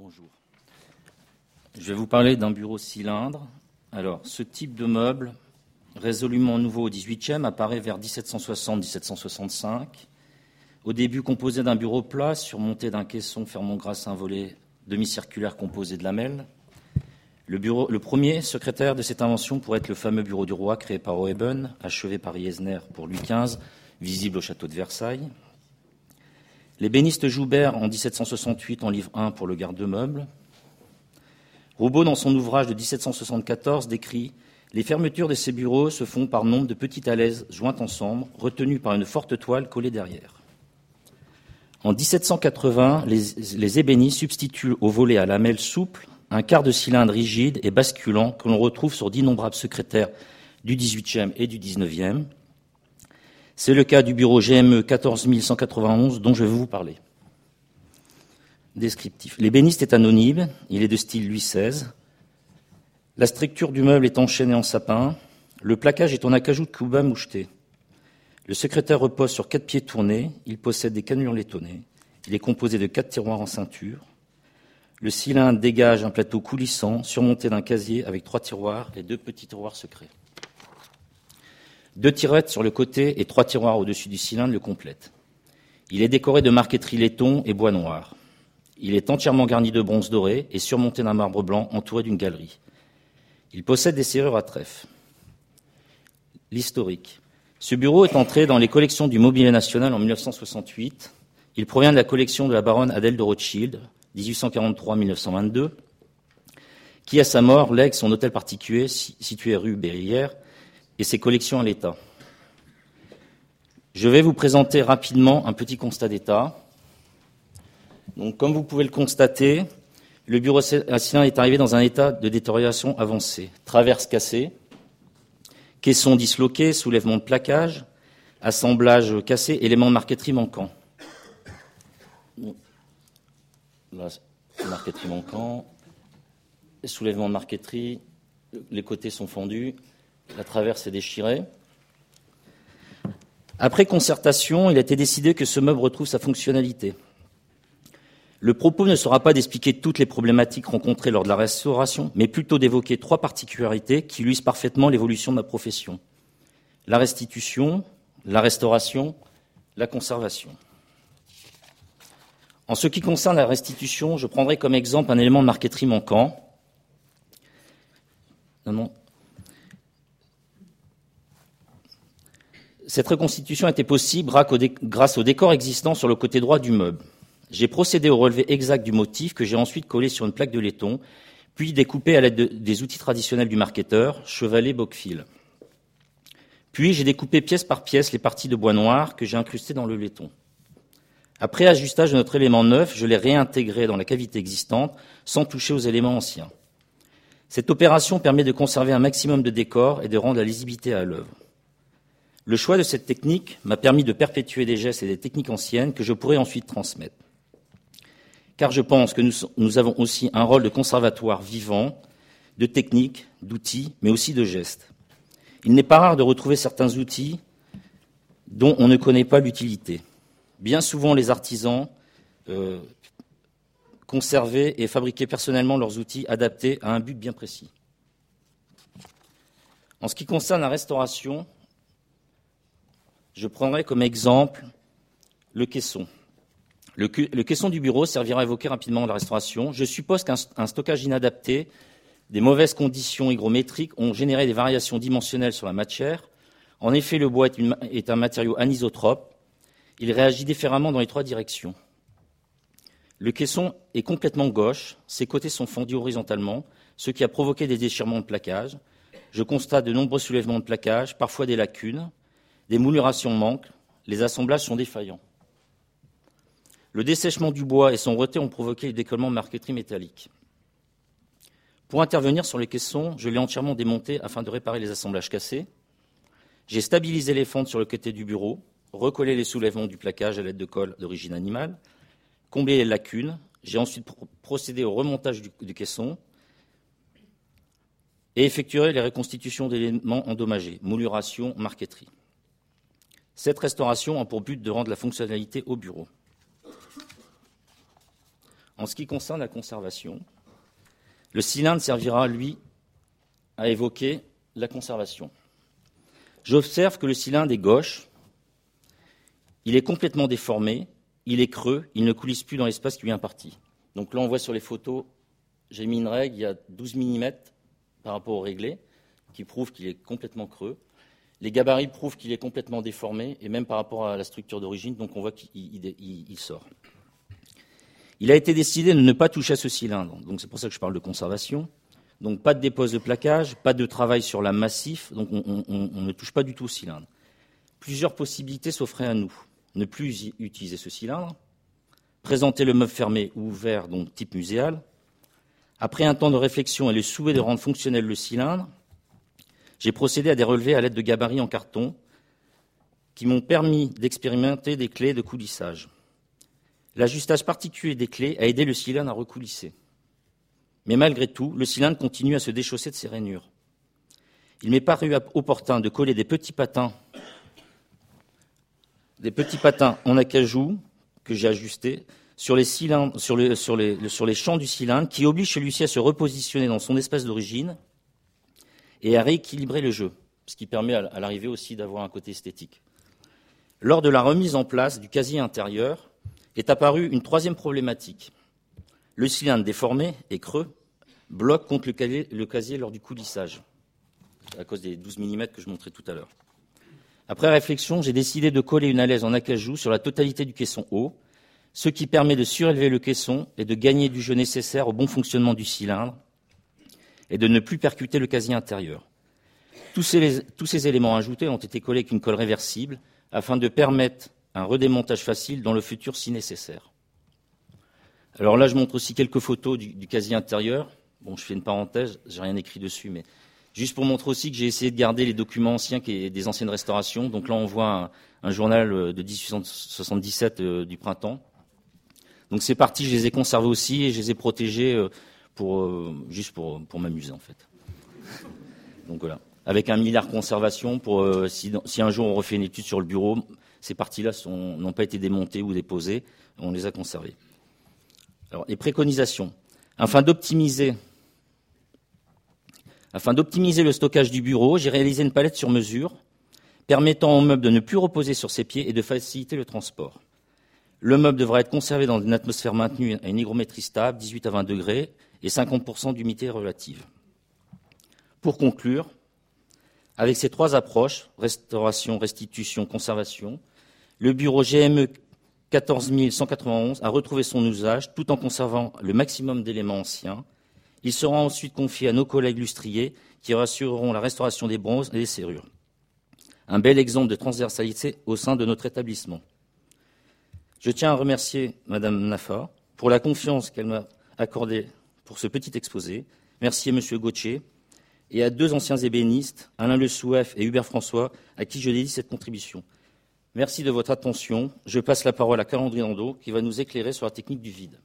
Bonjour. Je vais vous parler d'un bureau cylindre. Alors, ce type de meuble, résolument nouveau au XVIIIe, apparaît vers 1760-1765. Au début composé d'un bureau plat surmonté d'un caisson fermant grâce à un volet demi-circulaire composé de lamelles. Le, premier secrétaire de cette invention pourrait être le fameux bureau du roi créé par Oeben, achevé par Iesner pour Louis XV, visible au château de Versailles. L'ébéniste Joubert, en 1768, en livre 1 pour le garde-meubles. Roubaud, dans son ouvrage de 1774, décrit Les fermetures de ces bureaux se font par nombre de petites alaises jointes ensemble, retenues par une forte toile collée derrière. En 1780, les, les ébénistes substituent au volet à lamelles souples un quart de cylindre rigide et basculant que l'on retrouve sur d'innombrables secrétaires du XVIIIe et du XIXe. C'est le cas du bureau GME 14191 dont je vais vous parler. Descriptif. L'ébéniste est anonyme, il est de style Louis XVI. La structure du meuble est enchaînée en sapin. Le plaquage est en acajou de cuba moucheté. Le secrétaire repose sur quatre pieds tournés. Il possède des cannelures laitonnées. Il est composé de quatre tiroirs en ceinture. Le cylindre dégage un plateau coulissant surmonté d'un casier avec trois tiroirs et deux petits tiroirs secrets. Deux tirettes sur le côté et trois tiroirs au-dessus du cylindre le complètent. Il est décoré de marqueterie laiton et bois noir. Il est entièrement garni de bronze doré et surmonté d'un marbre blanc entouré d'une galerie. Il possède des serrures à trèfle. L'historique. Ce bureau est entré dans les collections du Mobilier National en 1968. Il provient de la collection de la baronne Adèle de Rothschild, 1843-1922, qui, à sa mort, lègue son hôtel particulier situé rue Berrière et ses collections à l'État. Je vais vous présenter rapidement un petit constat d'État. Donc, comme vous pouvez le constater, le bureau cylindre est arrivé dans un état de détérioration avancée. Traverse cassée, caissons disloqués, soulèvement de plaquage, assemblage cassé, éléments de marqueterie manquants. Là, marqueterie manquant, soulèvement de marqueterie, les côtés sont fendus, la traverse est déchirée. Après concertation, il a été décidé que ce meuble retrouve sa fonctionnalité. Le propos ne sera pas d'expliquer toutes les problématiques rencontrées lors de la restauration, mais plutôt d'évoquer trois particularités qui illustrent parfaitement l'évolution de ma profession. La restitution, la restauration, la conservation. En ce qui concerne la restitution, je prendrai comme exemple un élément de marqueterie manquant. Non, non. Cette reconstitution été possible grâce au décor existant sur le côté droit du meuble. J'ai procédé au relevé exact du motif que j'ai ensuite collé sur une plaque de laiton, puis découpé à l'aide de, des outils traditionnels du marketeur, chevalet, boc-fil. Puis j'ai découpé pièce par pièce les parties de bois noir que j'ai incrustées dans le laiton. Après ajustage de notre élément neuf, je l'ai réintégré dans la cavité existante sans toucher aux éléments anciens. Cette opération permet de conserver un maximum de décor et de rendre la lisibilité à l'œuvre. Le choix de cette technique m'a permis de perpétuer des gestes et des techniques anciennes que je pourrais ensuite transmettre car je pense que nous, avons aussi un rôle de conservatoire vivant, de techniques, d'outils, mais aussi de gestes. Il n'est pas rare de retrouver certains outils dont on ne connaît pas l'utilité. Bien souvent, les artisans euh, conservaient et fabriquaient personnellement leurs outils adaptés à un but bien précis. En ce qui concerne la restauration, je prendrai comme exemple le caisson. Le, caisson du bureau servira à évoquer rapidement la restauration. Je suppose qu'un stockage inadapté, des mauvaises conditions hygrométriques ont généré des variations dimensionnelles sur la matière. En effet, le bois est, un matériau anisotrope. Il réagit différemment dans les trois directions. Le caisson est complètement gauche, ses côtés sont fendus horizontalement, ce qui a provoqué des déchirements de plaquage. Je constate de nombreux soulèvements de plaquage, parfois des lacunes, des moulurations manquent, les assemblages sont défaillants. Le dessèchement du bois et son retrait ont provoqué le décollement de marqueterie métallique. Pour intervenir sur les caissons, je l'ai entièrement démonté afin de réparer les assemblages cassés. J'ai stabilisé les fentes sur le côté du bureau, recollé les soulèvements du plaquage à l'aide de colle d'origine animale, comblé les lacunes. J'ai ensuite procédé au remontage du, du caisson et effectué les reconstitutions d'éléments endommagés, mouluration, marqueterie. Cette restauration a pour but de rendre la fonctionnalité au bureau. En ce qui concerne la conservation, le cylindre servira, lui, à évoquer la conservation. J'observe que le cylindre est gauche, il est complètement déformé, il est creux, il ne coulisse plus dans l'espace qui lui est imparti. Donc là, on voit sur les photos, j'ai mis une règle, il y a 12 mm par rapport au réglé, qui prouve qu'il est complètement creux. Les gabarits prouvent qu'il est complètement déformé, et même par rapport à la structure d'origine, donc on voit qu'il sort. Il a été décidé de ne pas toucher à ce cylindre, donc c'est pour ça que je parle de conservation. Donc pas de dépose de plaquage, pas de travail sur la massif, donc on, ne touche pas du tout au cylindre. Plusieurs possibilités s'offraient à nous. Ne plus utiliser ce cylindre, présenter le meuble fermé ou ouvert, donc type muséal. Après un temps de réflexion et le souhait de rendre fonctionnel le cylindre, j'ai procédé à des relevés à l'aide de gabarits en carton qui m'ont permis d'expérimenter des clés de coulissage. L'ajustage particulier des clés a aidé le cylindre à recoulisser. Mais malgré tout, le cylindre continue à se déchausser de ses rainures. Il m'est paru opportun de coller des petits patins, des petits patins en acajou que j'ai ajustés sur les, champs du cylindre qui obligent celui-ci à se repositionner dans son espace d'origine et à rééquilibrer le jeu, ce qui permet à l'arrivée aussi d'avoir un côté esthétique. Lors de la remise en place du casier intérieur est apparue une troisième problématique. Le cylindre déformé et creux bloque contre le casier, lors du coulissage, à cause des 12 mm que je montrais tout à l'heure. Après réflexion, j'ai décidé de coller une alaise en acajou sur la totalité du caisson haut, ce qui permet de surélever le caisson et de gagner du jeu nécessaire au bon fonctionnement du cylindre et de ne plus percuter le casier intérieur. Tous ces, éléments ajoutés ont été collés avec une colle réversible afin de permettre un redémontage facile dans le futur si nécessaire. Alors là, je montre aussi quelques photos du, casier intérieur. Bon, je fais une parenthèse, j'ai rien écrit dessus, mais juste pour montrer aussi que j'ai essayé de garder les documents anciens des anciennes restaurations. Donc là, on voit un, journal de 1877 euh, du printemps. Donc ces parties, je les ai conservées aussi et je les ai protégées euh, euh, juste pour, m'amuser en fait. Donc voilà. Avec un milliard conservation, pour, euh, si, un jour on refait une étude sur le bureau, ces parties-là n'ont pas été démontées ou déposées, on les a conservées. Alors, les préconisations. Afin d'optimiser afin d'optimiser le stockage du bureau, j'ai réalisé une palette sur mesure permettant au meuble de ne plus reposer sur ses pieds et de faciliter le transport. Le meuble devra être conservé dans une atmosphère maintenue à une hygrométrie stable, 18 à 20 degrés, et 50% d'humidité relative. Pour conclure, avec ces trois approches, restauration, restitution, conservation, le bureau GME 14191 a retrouvé son usage tout en conservant le maximum d'éléments anciens. Il sera ensuite confié à nos collègues lustriers qui rassureront la restauration des bronzes et des serrures. Un bel exemple de transversalité au sein de notre établissement. Je tiens à remercier Madame Nafa pour la confiance qu'elle m'a accordée pour ce petit exposé. Merci à M. Gauthier et à deux anciens ébénistes, Alain Le Souef et Hubert François, à qui je dédie cette contribution. Merci de votre attention. Je passe la parole à Calandre Nando, qui va nous éclairer sur la technique du vide.